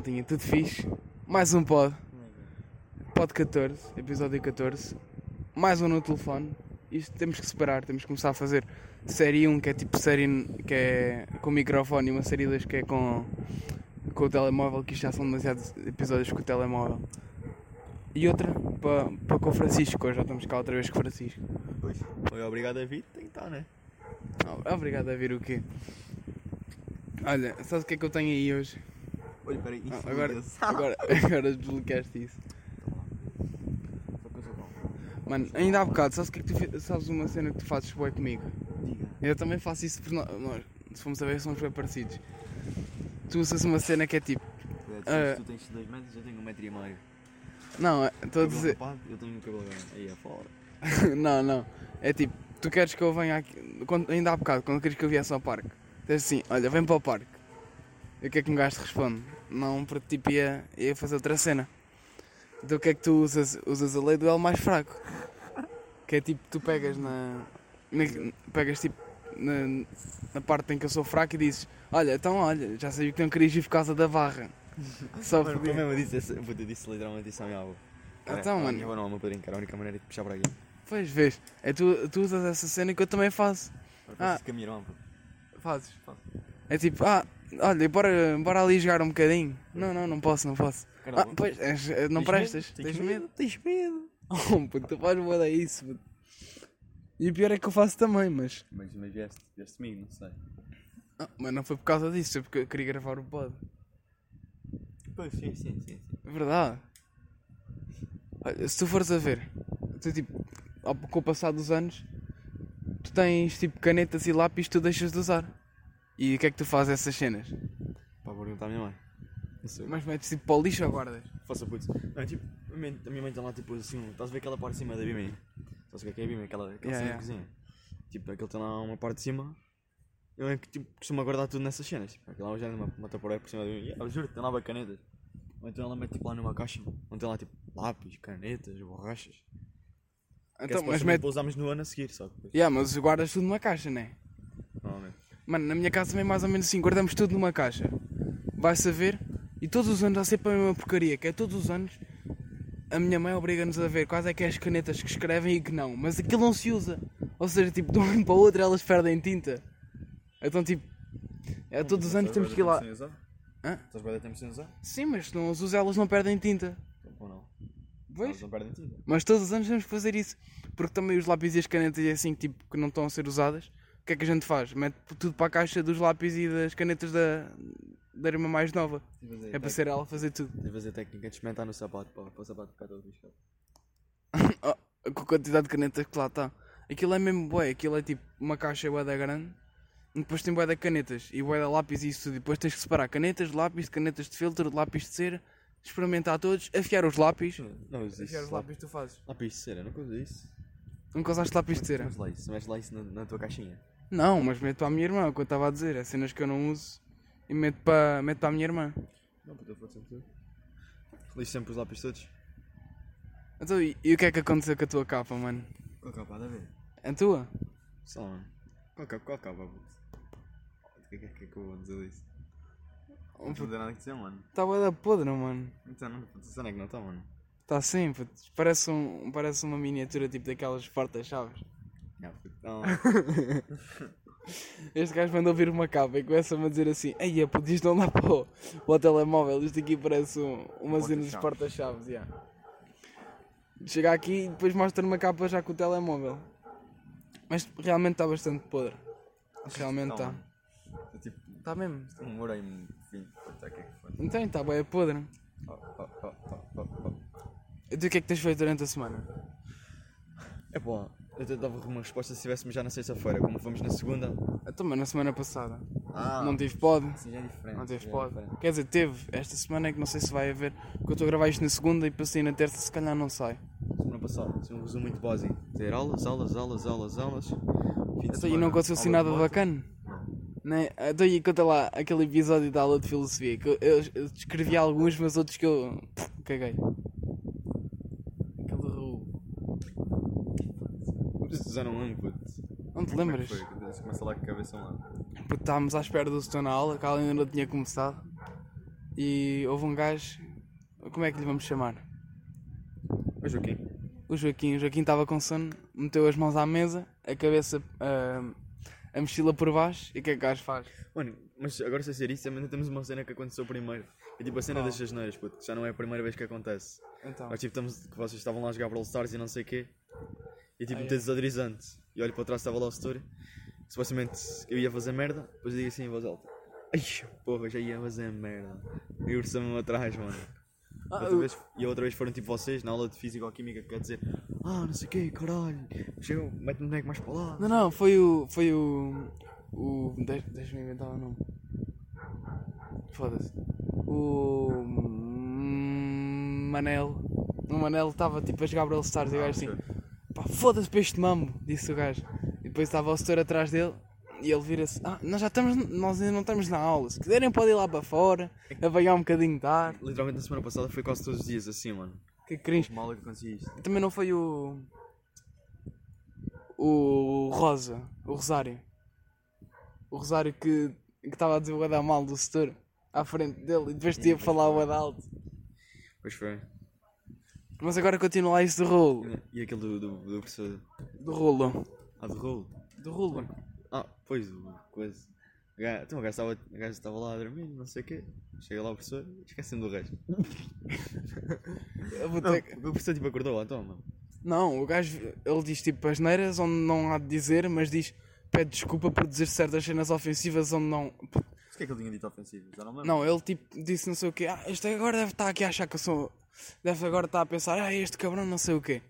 maltinha? Tudo fixe? Mais um pod. Pod 14, episódio 14. Mais um no telefone. Isto temos que separar, temos que começar a fazer série 1, que é tipo série que é com microfone, e uma série 2 que é com, com o telemóvel, que isto já são demasiados episódios com o telemóvel. E outra para pa com o Francisco, hoje já estamos cá outra vez com o Francisco. Pois. Oi, obrigado a vir, tem que estar, né? Obrigado a vir o quê? Olha, sabes o que é que eu tenho aí hoje? Olha, peraí, Ah, agora, agora, agora desbloqueaste isso. Mano, ainda há bocado, sabes, que é que tu, sabes uma cena que tu fazes bué comigo? Diga. Eu também faço isso por nós, nós se formos a ver, somos bem parecidos. Tu usas uma cena que é tipo, Ah. Tu tens 2 metros, eu tenho 1 metro e meio. não, é- estou a dizer, rapado, Eu tenho o cabelo grande. Aí é fora. não, não, é tipo, tu queres que eu venha aqui, quando, ainda há bocado, quando queres que eu viesse ao parque, diz assim, olha, vem para o parque. E o que é que um gajo te responde? Não, porque tipo ia, ia fazer outra cena. Então o que é que tu usas? Usas a lei do L mais fraco. Que é tipo, tu pegas na. na- pegas tipo na, na parte em que eu sou fraco e dizes, olha, então olha, já sabia que não querias ir por causa da barra. Só porque. eu disse, essa- eu disse literalmente isso à minha avó. Então, a mano. Minha avó não, meu padrinho, era a única maneira de puxar para aqui. Pois vês, é tu, tu usas essa cena que eu também faço. Ah. Pô. Fazes? Faço. É tipo, ah, olha, bora, bora ali jogar um bocadinho. Não, não, não posso, não posso. Ah, pois, eh, não tens prestas? medo? Tens medo? Tens medo? Oh, puto, tu fazes boa isso, puto. E o pior é que eu faço também, mas. Mas, mas vieste, vieste comigo, não sei. Ah, mas não foi por causa disso, foi porque eu queria gravar o pod. Pois, sim, sim, sim. sim. É verdade. Olha, se tu fores a ver, tu tipo, ao- com o passar dos anos, tu tens tipo canetas e lápis tu deixas de usar. E o que é que tu fazes essas cenas? Para perguntar à minha mãe. Não sei. Mas metes tipo para o lixo ou guardas? Faça putz. Não, tipo, a minha, a minha mãe tem lá tipo assim, estás a ver aquela parte de cima da Bimei? Estás a ver o que é a Bimei? Aquela, aquela Yeah, cena yeah. de cozinha. Tipo, aquele tem lá uma parte de cima. Eu é que tipo, costumo guardar tudo nessas cenas. Tipo, aquela hoje é uma, uma taparoeira por cima da Bimei. Eu juro, tem lá canetas. Ou então ela mete tipo lá numa caixa. Onde tem lá tipo lápis, canetas, borrachas. É Então, mas mete. para usarmos no ano a seguir, só que. Yeah, mas guardas tudo numa caixa, né? Normalmente. Mano, na minha casa também é mais ou menos assim, guardamos tudo numa caixa. Vai saber. E todos os anos há sempre a mesma porcaria, que é todos os anos a minha mãe obriga-nos a ver quais é que é as canetas que escrevem e que não. Mas aquilo não se usa. Ou seja, tipo, de um ano para o outro elas perdem tinta. Então tipo, é todos os anos temos que ir lá. Hã? Estás bem tempo sem usar? Sim, mas se não as usas elas não perdem tinta. Ou não? Pois. Elas não perdem tinta. Mas todos os anos temos que fazer isso. Porque também os lápis e as canetas e assim tipo que não estão a ser usadas, o que é que a gente faz? Mete tudo para a caixa dos lápis e das canetas da, da irmã mais nova. É para ser ela fazer tudo. De fazer técnica de experimentar no sapato para, para o sapato ficar todo riscado. Oh, com a quantidade de canetas que lá está. Aquilo é mesmo bué, aquilo é tipo uma caixa bué da grande. E depois tem bué de canetas e bué de lápis e isso tudo. E depois tens que separar canetas de lápis, canetas de filtro, de lápis de cera, experimentar todos, afiar os lápis. Não uso Afiar os lápis tu fazes. Lápis de cera, nunca uso isso. Nunca usaste lápis de cera? Mas lá isso, metes lá isso na, na tua caixinha. Não, mas meto para a minha irmã, o que eu estava a dizer. É cenas que eu não uso e meto para, meto a minha irmã. Não, puta, pode sempre tudo. Lixo sempre os lápis todos. Então, e, e o que é que aconteceu com a tua capa, mano? Qual capa? A ver? A tua? Só, mano. Qual capa? Qual capa, puto? O que é que, que é eu vou dizer disso? Não tem nada que dizer, mano. Está bué da podre, mano. Não tem nada, puto. Cena é que não está, mano. Está assim, puto. Parece, um, parece uma miniatura tipo daquelas portas-chaves. Não, puto. Não. Este gajo manda ouvir uma capa e começa-me a dizer assim: Ei, isto não dá para o, para o telemóvel. Isto aqui parece um, uma cena dos porta-chaves. Yeah. Chega aqui e depois mostra uma capa já com o telemóvel. Mas realmente está bastante podre. Realmente está. É tipo, Está mesmo. um hora e vinte. É? Então está bem podre. Oh, oh, oh, oh, oh, oh. E tu o que é que tens feito durante a semana? É pá, eu dava uma resposta se estivéssemos já na sexta-feira, como fomos na segunda. Eu também na semana passada. Ah, Não tive pod. Sim, já é diferente. Não teve é pod. diferente. Quer dizer, teve. Esta semana é que não sei se vai haver. Porque eu estou a gravar isto na segunda e passei na terça, se calhar não sai. Semana passada, é um resumo muito básico. Ter aulas, aulas, aulas, aulas, aulas. Fim de Então, e não conseguiu assim nada bacana? Né? Então, e conta lá aquele episódio da aula de filosofia. Que eu, eu, eu descrevi alguns, mas outros que eu. pff, caguei. Aquele ru. Não lembro, puto. Não te Como é que lembras? foi? Começa lá com a cabeça lá. Porque estávamos à espera do setor na aula, que ela ainda não tinha começado. E houve um gajo. Como é que lhe vamos chamar? O Joaquim. O Joaquim. O Joaquim estava com sono, meteu as mãos à mesa, a cabeça. ah, a mochila por baixo. E o que é que o gajo faz? Mano, mas agora sem ser isso, também temos uma cena que aconteceu primeiro. É tipo a cena das jasneiras, puto, que já não é a primeira vez que acontece. Então. Nós tipo, estamos, que vocês estavam lá a jogar Brawl Stars e não sei o quê. E tipo, Ah, muito é. desadorizante. E olho para trás, estava lá o story. Supostamente eu ia fazer merda, depois eu digo assim em voz alta. Ai, porra, já ia fazer merda. E ursa-me atrás, mano. Ah, Outra vez, e a outra vez foram tipo vocês, na aula de Física ou Química, que quer dizer Ah, não sei o quê, caralho. Chega, mete-me boneco mais para lá. Não, não, foi o. Foi o. O. Deixa- Deixa-me inventar o nome. Foda-se. O. hum, Manel. O Manel estava tipo a jogar Brawl Stars e o gajo assim. Pá, foda-se para este mambo, disse o gajo. E depois estava o setor atrás dele e ele vira-se. Ah, nós já estamos. Nós ainda não estamos na aula. Se quiserem podem ir lá para fora, apanhar um bocadinho de ar. Literalmente na semana passada foi quase todos os dias assim, mano. Que cringe. Mal é que acontecia isto. Também não foi o. O Rosa, o Rosário. O Rosário que que estava a dizer o mal do setor à frente dele e depois tinha a falar o Ed alto. Pois foi. Mas agora continua lá isso do rolo. E aquele do, do, do professor. Do rolo. Ah, do rolo. Do rolo. Ah, pois, do coisa. Então o gajo estava, lá a dormir, não sei o quê. Chega lá o professor, esquecendo do resto. Eu vou Não, ter que- o professor tipo acordou, então, mano. Não, o gajo ele diz tipo asneiras onde não há de dizer, mas diz pede desculpa por dizer certas cenas ofensivas onde não. Que é que ele tinha dito ofensivo? Já não lembro. Não, ele tipo disse não sei o quê. Ah, este agora deve estar aqui a achar que eu sou. Deve agora estar a pensar, ah, este cabrão não sei o quê.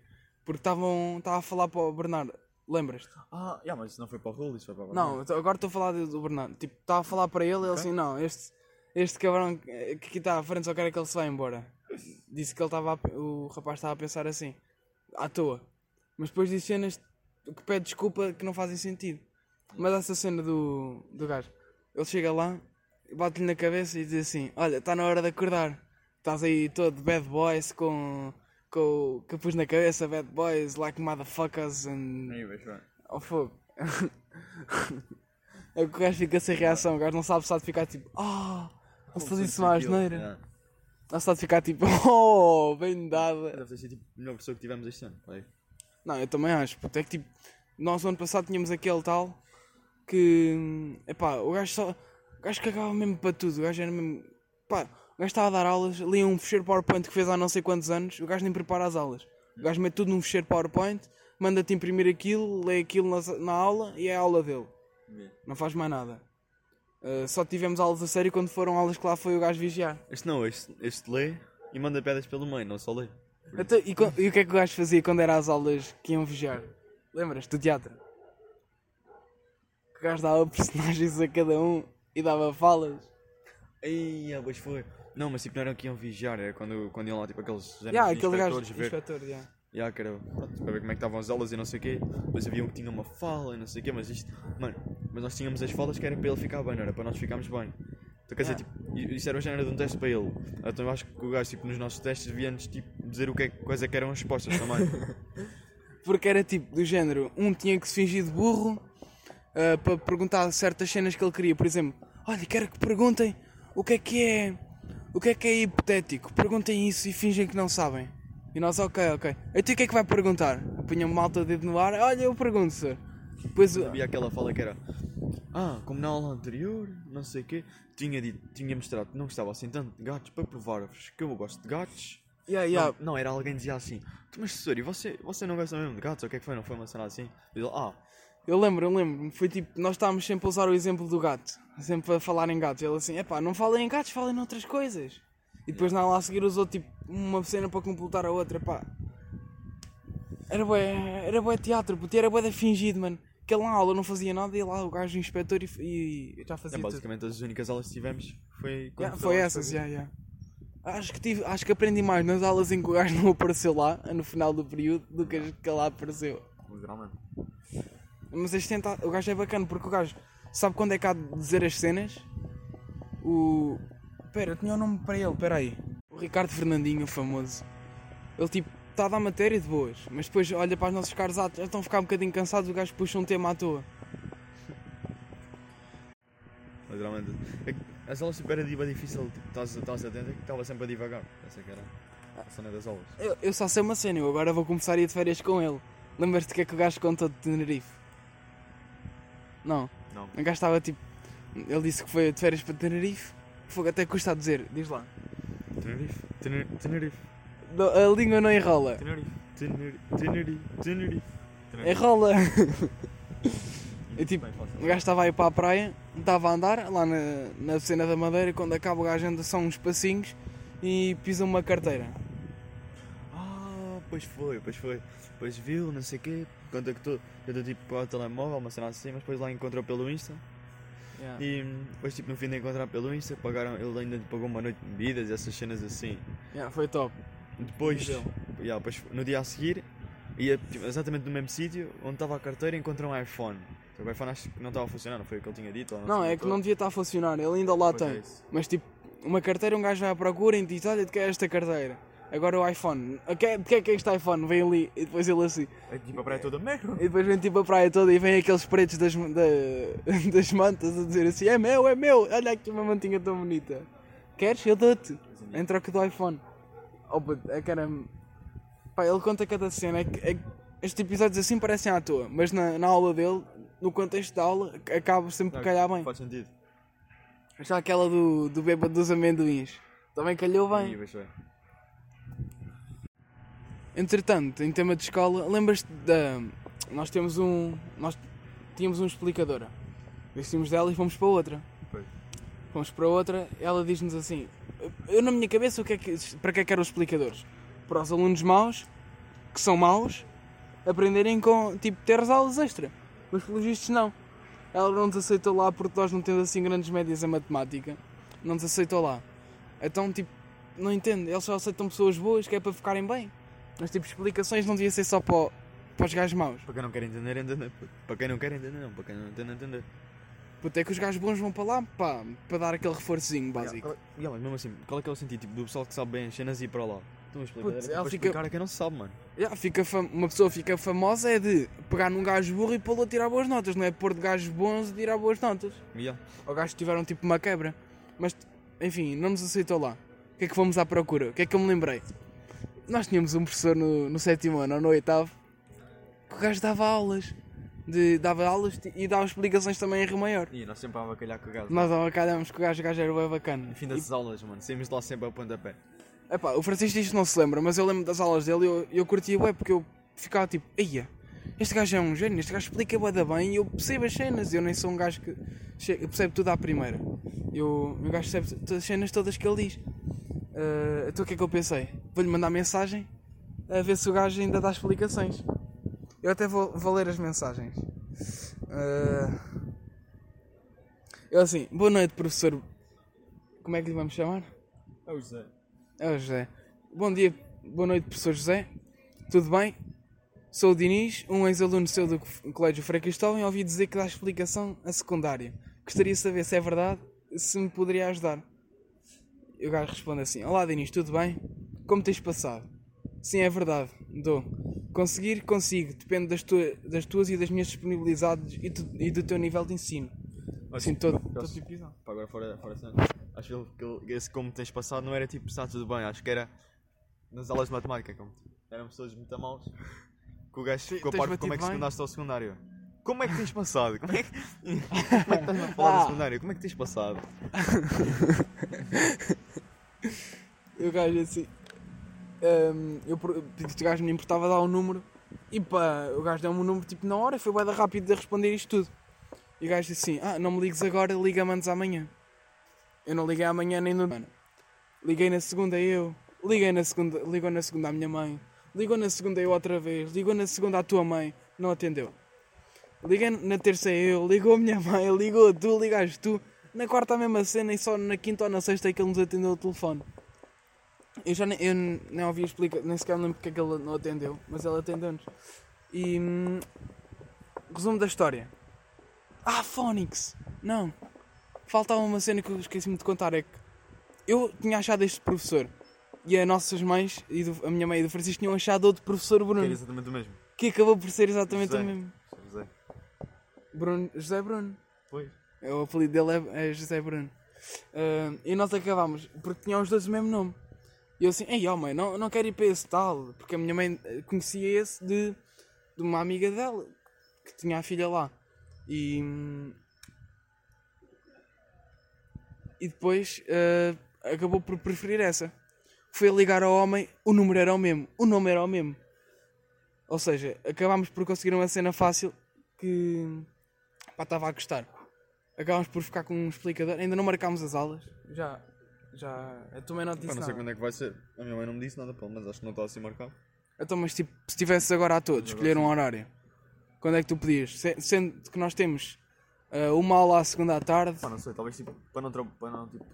Porque estavam. Estava a falar para o Bernardo. Lembras-te? Ah, yeah, mas isso não foi para o rolo, isso foi para o Não, então agora estou a falar do do Bernardo. Tipo, estava a falar para ele e ele assim, não, este, este cabrão que aqui está à frente só quer que ele se vá embora. Disse que ele estava a o rapaz estava a pensar assim, à toa. Mas depois disse cenas que pede desculpa que não fazem sentido. Mas essa cena do, do gajo, ele chega lá, bate-lhe na cabeça e diz assim, olha, está na hora de acordar. Estás aí todo bad boys com, com o capuz na cabeça, bad boys like motherfuckers and Aí, vejo, ao fogo. é que o gajo fica sem reação, o gajo não sabe se há de ficar tipo, ah, não se faz isso asneira. Yeah. Não se há de ficar tipo, oh, bem dada. Deve ter sido tipo a melhor pessoa que tivemos este ano. Aí. Não, eu também acho, puto, é que tipo, nós no ano passado tínhamos aquele tal que, epá, o gajo só, o gajo cagava mesmo para tudo, o gajo era mesmo, pá, o gajo estava a dar aulas, lia um fecheiro PowerPoint que fez há não sei quantos anos, o gajo nem prepara as aulas. O gajo mete tudo num fecheiro PowerPoint, manda-te imprimir aquilo, lê aquilo na, na aula e é a aula dele. Não faz mais nada. Uh, só tivemos aulas a sério quando foram aulas que lá foi o gajo vigiar. Este não, este, este lê e manda pedras pelo meio, não só lê. Então, e, e o que é que o gajo fazia quando era as aulas que iam vigiar? Lembras? Do teatro? O gajo dava personagens a cada um e dava falas. Aí, ah, pois foi. Não, mas tipo, não eram que iam vigiar, era quando, quando iam lá, tipo, aqueles Yeah, aquele gajo. ver. Inspetor, yeah. Yeah, era, pronto, para ver como é que estavam as aulas e não sei o quê. Depois havia um que tinha uma fala e não sei o quê, mas isto, mano, mas nós tínhamos as falas que era para ele ficar bem, não era para nós ficarmos bem. Então quer dizer, Yeah. tipo, isso era o género de um teste para ele. Então eu acho que o gajo, tipo, nos nossos testes devia-nos, tipo, dizer o que é, quais é que eram as respostas também. Porque era tipo do género: um tinha que se fingir de burro uh, para perguntar certas cenas que ele queria. Por exemplo, olha, quero que perguntem o que é que é. O que é que é hipotético? Perguntem isso e fingem que não sabem. E nós, ok, ok. Então o que é que vai perguntar? Apunha uma malta dedo no ar, olha, eu pergunto, senhor. Depois, havia aquela fala que era, ah, como na aula anterior, não sei o quê, tinha, dito, tinha mostrado que não gostava assim tanto de gatos para provar-vos que eu gosto de gatos. yeah, yeah, Não, não, era alguém que dizia assim, "Tu, mas professor, e você, você não gosta mesmo de gatos? O que é que foi? Não foi uma cena assim? E ele, ah, Eu lembro, eu lembro. Foi tipo, nós estávamos sempre a usar o exemplo do gato. Sempre a falar em gatos. Ele assim, epá, não falem em gatos, falem noutras coisas. E depois na aula a seguir usou tipo uma cena para completar a outra, pá. Era bué, era bué teatro, puto, era bué de fingido, mano. Que ele na aula não fazia nada e lá o gajo o inspetor e, e já é, fazia tudo. basicamente as únicas aulas que tivemos foi... quando Yeah, foi lá essas, fazer. yeah, yeah. Acho que, tive, acho que aprendi mais nas aulas em que o gajo não apareceu lá, no final do período, do que as que lá apareceu. Literalmente. Mas este tenta, o gajo é bacana porque o gajo sabe quando é que há de dizer as cenas. O. Pera, eu tinha o nome para ele, pera aí. O Ricardo Fernandinho, o famoso. Ele tipo, está a dar matéria de boas, mas depois olha para os nossos caros atos, já estão a ficar um bocadinho cansados, o gajo puxa um tema à toa. Literalmente. É As aulas tipo, era diva difícil, tipo, estás estás atento que estava sempre a divagar. Essa que era a cena das aulas. Eu, eu só sei uma cena, eu agora vou começar a ir de férias com ele. Lembras-te que é que o gajo contou de Tenerife? Não. Não. O gajo estava tipo. Ele disse que foi de férias para Tenerife. Fogo até custa a dizer, diz lá. Tenerife, Tener- Tenerife, Não, A língua não enrola. Tenerife, Tenerife, Tenerife, Tenerife. Enrola! E tipo, o gajo estava aí para a praia, estava a andar lá na, na cena da madeira. Quando acaba, o gajo anda só uns passinhos e pisa uma carteira. Ah, pois foi, pois foi. Depois viu, não sei o quê, contactou, eu dou tipo para o telemóvel, uma cena assim, mas depois lá encontrou pelo Insta. Yeah. E depois tipo no fim de encontrar pelo Insta, pagaram, ele ainda pagou uma noite de bebidas e essas cenas assim. Yeah, foi top. Depois, yeah, depois no dia a seguir, ia tipo, exatamente no mesmo sítio onde estava a carteira e encontrou um iPhone. O iPhone acho que não estava a funcionar, não foi o que ele tinha dito? Não, sei é que não devia estar a funcionar, ele ainda lá Pois é tem. isso. Mas tipo, uma carteira, um gajo vai à procura e diz: Olha, de que é esta carteira? Agora o iPhone, "A que- de que é que é este iPhone? Vem ali e depois ele assim. É tipo a praia toda merda. E depois vem tipo a praia toda e vem aqueles pretos das, da- das mantas a dizer assim: É meu, é meu, olha aqui uma mantinha tão bonita. Queres? Eu dou-te. Em troca do iPhone. Oh, puto, é que era. Pá, ele conta cada cena. É que, é que estes episódios assim parecem à toa, mas na, na aula dele, no contexto da aula, acaba sempre por calhar bem. Faz sentido. Já aquela do, do bêbado dos amendoins. Também calhou bem. Foi. Entretanto, em tema de escola, lembras-te da. Nós temos um. Nós tínhamos uma explicadora. Vestimos dela e fomos para outra. Pois. Fomos para outra, ela diz-nos assim: Eu, na minha cabeça, o que é que, para que é que eram os explicadores? Para os alunos maus, que são maus, aprenderem com. tipo, ter as aulas extra. Mas pelos vistos, não. Ela não nos aceitou lá porque nós não temos assim grandes médias em matemática. Não nos aceitou lá. Então, tipo, não entendo. Eles só aceitam pessoas boas que é para ficarem bem. Mas, tipo, explicações não devia ser só para, para os gajos maus. Para quem não quer entender, entender. puto. Para quem não quer entender, não. Para quem não entende, entender. Puta, é que os gajos bons vão para lá pá, para dar aquele reforçozinho básico. Yeah, qual é- yeah, mas mesmo assim, qual é que é o sentido tipo, do pessoal que sabe bem as cenas e ir para lá? Estão a explicar. Tipo ela para fica- explicar a quem não sabe, mano. Já, fica fam- Uma pessoa fica famosa é de pegar num gajo burro e pô-lo a tirar boas notas, não é pôr de gajos bons a tirar boas notas. Yeah. Ou gajos que tiveram tipo uma quebra. Mas, enfim, não nos aceitou lá. O que é que fomos à procura? O que é que eu me lembrei? Nós tínhamos um professor no, no sétimo ano ou no oitavo que o gajo dava aulas. De, dava aulas e dava explicações também em Rio Maior. E nós sempre a avacalhar com o gajo. Nós avacalhamos que o gajo, o gajo era bem bacana. No fim das aulas, mano, saímos lá sempre a pontapé. Epá, o Francisco isto não se lembra, mas eu lembro das aulas dele e eu, eu curtia bué porque eu ficava tipo, eia, este gajo é um gênio, este gajo explica bué bem e eu percebo as cenas, eu nem sou um gajo que percebe tudo à primeira. Eu, o gajo percebe as cenas todas que ele diz. Ah, então o que é que eu pensei? Vou-lhe mandar mensagem a ver se o gajo ainda dá explicações. Eu até vou, vou ler as mensagens. Ah, eu assim, boa noite professor. Como é que lhe vamos chamar? É o José. É o José. Bom dia, boa noite, professor José. Tudo bem? Sou o Diniz, um ex-aluno seu do Colégio Frei Cristóvão e ouvi dizer que dá explicação a secundária. Gostaria de saber se é verdade, se me poderia ajudar. E o gajo responde assim: Olá Diniz, tudo bem? Como tens passado? Sim, é verdade, dou. Conseguir, consigo, depende das, tua- das tuas e das minhas disponibilidades e, tu- e do teu nível de ensino. Assim, todo, todo tipo de. Pá, agora fora, fora cena. Acho que ele- esse como tens passado não era tipo está tudo bem, acho que era nas aulas de matemática, como eram pessoas muito maus. Que o gajo ficou tens parvo como é que secundaste ao secundário. Como é que tens passado? Como é que, como é que estás a falar Ah. do secundário? Como é que tens passado? O gajo assim. Hum, eu pedi que o gajo me importava dar o número e pá, o gajo deu-me o número tipo na hora, foi bem rápido de responder isto tudo. E o gajo disse assim: Ah, não me ligues agora, liga-me antes amanhã. Eu não liguei amanhã nem no. Mano, liguei na segunda eu, liguei na segunda, ligou na segunda à minha mãe, ligou na segunda eu outra vez, ligou na segunda à tua mãe, não atendeu. Liguei na terça eu, ligou a minha mãe, ligou tu, ligaste tu. Na quarta a mesma cena e só na quinta ou na sexta é que ele nos atendeu o telefone. Eu já nem, eu nem ouvi explicar, nem sequer lembro porque é que ele não atendeu, mas ele atendeu-nos. E. hum, resumo da história. Ah, Phonics! Não! Faltava uma cena que eu esqueci-me de contar: é que eu tinha achado este professor e as nossas mães, e do- a minha mãe e do Francisco, tinham achado outro professor Que era Bruno, exatamente o mesmo. que acabou por ser exatamente José. o mesmo. José. Bruno, José Bruno. Pois. É, O apelido dele é, é José Bruno. Ah, e nós acabámos, porque tinham os dois o mesmo nome. E eu assim, ei, ó mãe, não, não quero ir para esse tal, porque a minha mãe eh, conhecia esse de, de uma amiga dela, que tinha a filha lá. E, e depois ah, acabou por preferir essa. Foi a ligar ao homem, o número era o mesmo, o nome era o mesmo. Ou seja, acabámos por conseguir uma cena fácil que pá, estava a gostar. Acabámos por ficar com um explicador, ainda não marcámos as aulas. Já, já, eu também não te Pá, disse não sei nada. quando é que vai ser. A minha mãe não me disse nada, pelo menos acho que não está assim marcado. Então, mas tipo, se tivesses agora a todos, escolher um horário, quando é que tu podias? Se- Sendo que nós temos ah, uma aula à segunda à tarde, Pá, não sei, talvez tipo, para não, tra- para não, tipo,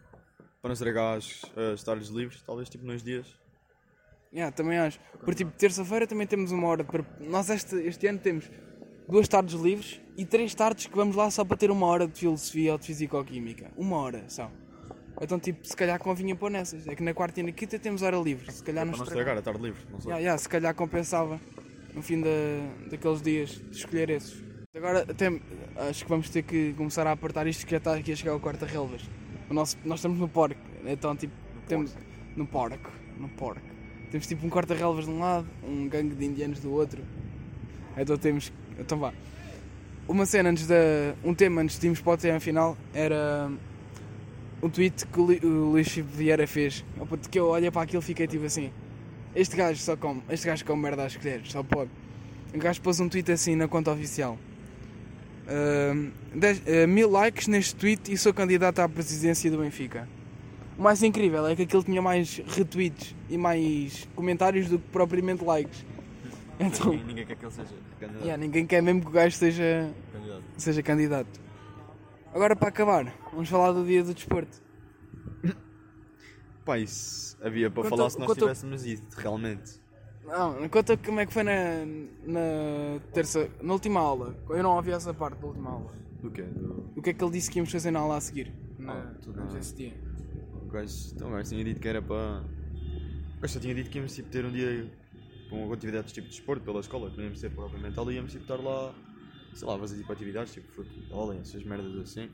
para não estragar as, as tardes livres, talvez tipo nos dias. yeah, também acho. Por tipo, terça-feira também temos uma hora para. Nós este, este ano temos duas tardes livres e três tardes que vamos lá só para ter uma hora de filosofia ou de fisicoquímica. Uma hora só. Então, tipo, se calhar convinha pôr nessas. É que na quarta e na quinta temos hora livre. Se calhar Para não estragar. a tarde livre, não sei. Yeah, yeah, se calhar compensava no fim da, daqueles dias de escolher esses. Agora até acho que vamos ter que começar a apertar isto que já está aqui a chegar ao quarto relvas. O nosso, nós estamos no parque, então tipo temos no parque, no parque. Temos tipo um corta-relvas de um lado, um gangue de indianos do outro. Então temos. Então vá. Uma cena antes da. Um tema antes de irmos para o tema final era um tweet que o, Lu- o Luís Filipe Vieira fez. Que eu olhei para aquilo e fiquei tipo assim. Este gajo só come, este gajo come merda às colheres, só pode. O gajo pôs um tweet assim na conta oficial. Ahm, dez- ah, mil likes neste tweet e sou candidato à presidência do Benfica. O mais incrível é que aquilo tinha mais retweets e mais comentários do que propriamente likes. Então, Ninguém, ninguém quer que ele seja candidato. yeah, ninguém quer mesmo que o gajo seja, candidato. seja candidato. Agora para acabar, vamos falar do dia do desporto. Pá, isso havia para Conta- falar se nós conta- tivéssemos isso, realmente. Não, conta como é que foi na, na terça, na última aula. Eu não ouvi essa parte da última aula. Do quê? Do... O que é que ele disse que íamos fazer na aula a seguir? Na, Ah, tudo não sei bem. se dia. O gajo, então, o gajo tinha dito que era para. O gajo só tinha dito que íamos tipo, ter um dia com atividades tipo de desporto pela escola, que não íamos ser propriamente ali, íamos tipo, estar lá, sei lá, fazer tipo atividades tipo futebol, e essas merdas assim.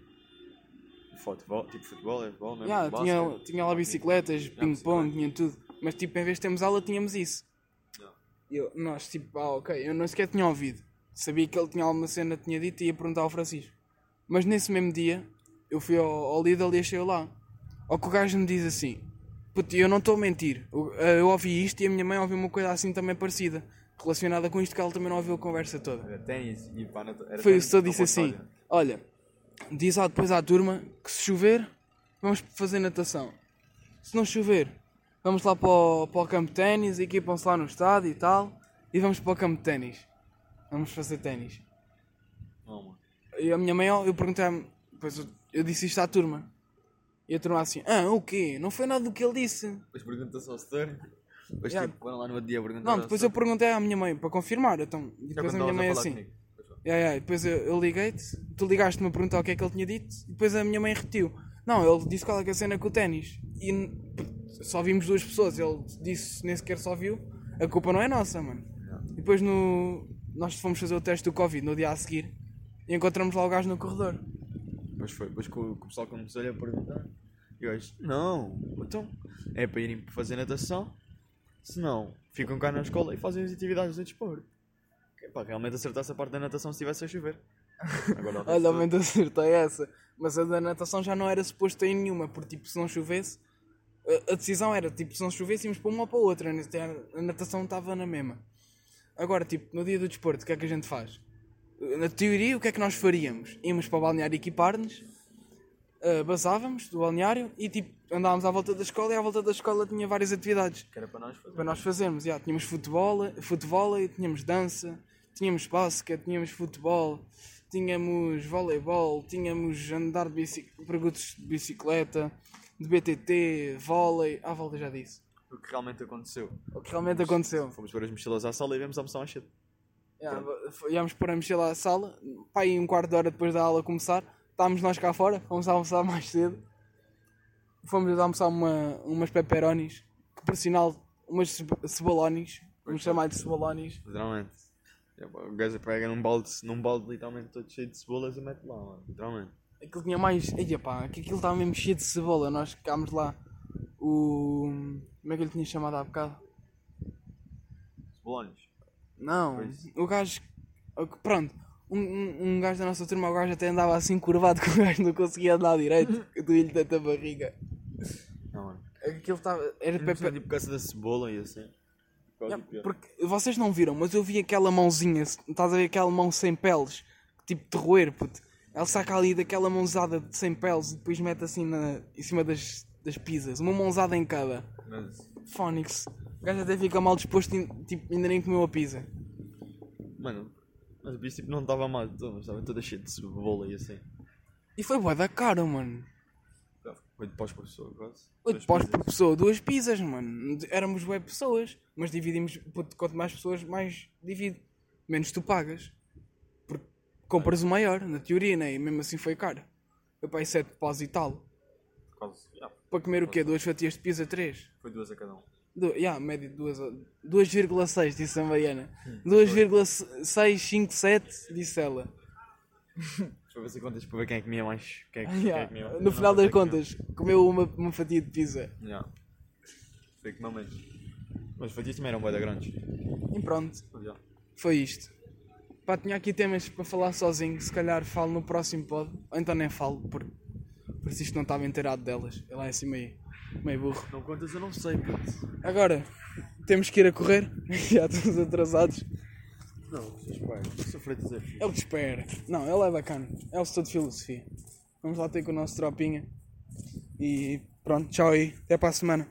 Futebol, tipo futebol, é futebol mesmo. Yeah, basquete. tinha, tinha lá bicicletas, ping-pong, tinha tudo. Mas tipo, em vez de termos aula, tínhamos isso. Yeah. Eu, nós, tipo, ah, ok, eu não sequer tinha ouvido. Sabia que ele tinha alguma cena, tinha dito e ia perguntar ao Francisco. Mas nesse mesmo dia, eu fui ao, ao Lidl e achei lá. Ao que o gajo me diz assim: Puto, eu não estou a mentir. Eu, eu ouvi isto e a minha mãe ouviu uma coisa assim também parecida. Relacionada com isto, que ela também não ouviu a conversa toda. Era ténis e pá, era Foi eu não disse assim. Olha, diz lá depois à turma que se chover, vamos fazer natação. Se não chover, vamos lá para o, para o campo de ténis, equipam-se lá no estádio e tal, e vamos para o campo de ténis. Vamos fazer ténis. E a minha mãe, eu perguntei-me, depois eu, eu disse isto à turma. E a turma assim: Ah, o quê? Não foi nada do que ele disse. Depois pergunta-se ao setor. Depois Yeah. tipo, lá no outro dia perguntar Não, depois eu perguntei à minha mãe para confirmar. Então, e depois a minha mãe a assim. comigo. Pois. Yeah, yeah, depois eu, eu liguei-te, tu ligaste-me a perguntar o que é que ele tinha dito, e depois a minha mãe repetiu. Não, ele disse qual é que é a cena com o ténis. E só vimos duas pessoas, ele disse nem sequer só viu. A culpa não é nossa, mano. Yeah. E depois no. Nós fomos fazer o teste do Covid no dia a seguir e encontramos lá o gajo no corredor. Depois foi, depois que o, que o pessoal começou-lhe a perguntar. E eu disse, não, então é para irem fazer natação, se não, ficam cá na escola e fazem as atividades de desporto. Pá, realmente acertar essa parte da natação se estivesse a chover. Agora, Olha, aumenta acertei essa. Mas a da natação já não era suposto em nenhuma, porque tipo, se não chovesse, a, a decisão era tipo, se não chovesse, íamos para uma ou para outra. A natação estava na mesma. Agora, tipo, no dia do desporto, o que é que a gente faz? Na teoria, o que é que nós faríamos? Íamos para o balneário equipar-nos, uh, basávamos do balneário e tipo, andávamos à volta da escola e à volta da escola tinha várias atividades Que era para nós fazer. para nós fazermos. já, tínhamos futebol, futebol, tínhamos dança, tínhamos basquete, tínhamos futebol, tínhamos voleibol, tínhamos andar de bicicleta, perguntas de bicicleta, de BTT, vôlei. Ah, vôlei já disse. O que realmente aconteceu. O que realmente aconteceu. Fomos pôr as mochilas à sala e viemos almoçar mais cedo. Já, íamos pôr a mochila à sala, pá, aí um quarto de hora depois da aula começar, estávamos nós cá fora, fomos almoçar mais cedo. Fomos almoçar uma, umas pepperonis, que por sinal, umas cebo- cebolonis, vamos chamar de cebolonis. Literalmente. É, O gajo pega num balde, num balde literalmente todo cheio de cebolas e mete lá, mano. Literalmente. Aquilo tinha mais. Eia pá, aquilo estava mesmo cheio de cebola. Nós ficámos lá. O. Como é que ele tinha chamado há bocado? Bolões. Não, o gajo. Pronto, um, um, um gajo da nossa turma, o gajo até andava assim curvado que o gajo não conseguia andar direito. Eu doía-lhe tanta barriga. Não, mano. Aquilo estava. Era Tipo, pepe. por causa da cebola e assim. Yeah, do porque vocês não viram, mas eu vi aquela mãozinha, estás a ver aquela mão sem peles, tipo de roer, puto. Ela saca ali daquela mãozada de sem peles e depois mete assim na, em cima das, das pizzas, uma mãozada em cada. Mas, Fónix. O gajo até fica mal disposto e tipo, ainda nem comeu a pizza. mano, mas o bicho tipo, não estava mal, de todo, mas estava toda cheia de cebola e assim. E foi bué da cara, mano. Foi de pós por pessoa, quase. Oito pós pizzas. por pessoa, duas pizzas, mano. Éramos bué pessoas, mas dividimos, puto, quanto mais pessoas, mais divide. Menos tu pagas. Porque compras o maior, na teoria, né? E mesmo assim foi caro. Eu paguei 7 paus e tal. Por causa- yeah, Para comer o quê? Duas fatias de pizza, três? Foi duas a cada um. Du yeah, média de duas- 2,6, disse a Mariana. Hum, 2,657, disse ela. Eu ver se contas para ver quem é que comia mais. Quem é que, quem é Yeah, que comia mais. No final das sei contas, comeu uma, uma fatia de pizza. Yeah. Foi que não menos. Mas as fatias também eram bué da grandes. E pronto, Yeah. foi isto. Pá, tinha aqui temas para falar sozinho, se calhar falo no próximo pod, ou então nem falo, porque por isto não estava inteirado delas. Ele é assim meio, meio burro. Não contas, eu não sei, puto. Agora, temos que ir a correr, já estamos atrasados. Não, espera. Freitas é fixe. Ele te espera. Não, ele é bacana. É o setor de filosofia. Vamos lá ter com o nosso tropinha. E pronto, tchau aí. Até para a semana.